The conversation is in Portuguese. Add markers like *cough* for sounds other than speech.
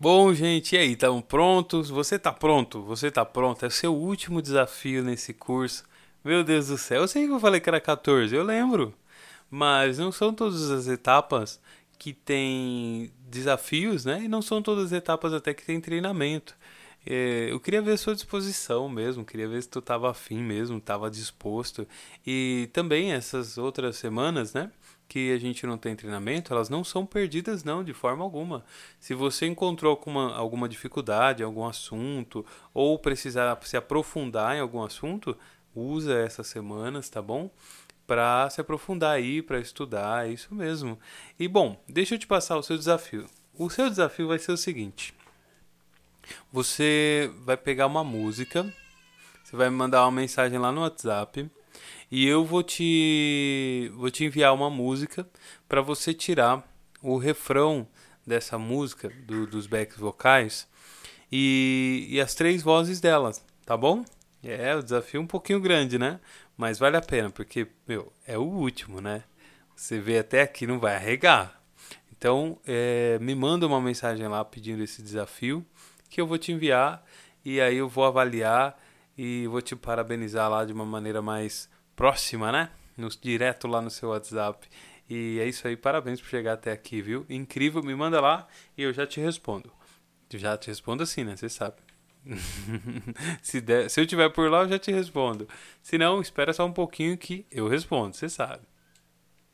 Bom, gente, e aí, estão prontos? Você tá pronto? Você tá pronto? É o seu último desafio nesse curso. Meu Deus do céu, eu sei que eu falei que era 14, eu lembro. Mas não são todas as etapas que tem desafios, né? E não são todas as etapas até que tem treinamento. É, eu queria ver a sua disposição mesmo, queria ver se tu estava afim mesmo, estava disposto. E também essas outras semanas, né? Que a gente não tem treinamento, elas não são perdidas, não, de forma alguma. Se você encontrou alguma, alguma dificuldade algum assunto, ou precisar se aprofundar em algum assunto, usa essas semanas, tá bom? Para se aprofundar aí, para estudar, é isso mesmo. E bom, deixa eu te passar o seu desafio. O seu desafio vai ser o seguinte: você vai pegar uma música, você vai me mandar uma mensagem lá no WhatsApp e eu vou te vou te enviar uma música para você tirar o refrão dessa música do, dos backs vocais e, e as três vozes delas, tá bom? É, o desafio é um pouquinho grande, né? Mas vale a pena, porque, meu, é o último, né? Você vê até aqui, não vai arregar. Então, é, me manda uma mensagem lá pedindo esse desafio, que eu vou te enviar, e aí eu vou avaliar e vou te parabenizar lá de uma maneira mais próxima, né? No, direto lá no seu WhatsApp. E é isso aí, parabéns por chegar até aqui, viu? Incrível, me manda lá e eu já te respondo. Já te respondo assim, né? Você sabe. *laughs* se, der, se eu tiver por lá, eu já te respondo. Se não, espera só um pouquinho que eu respondo, você sabe.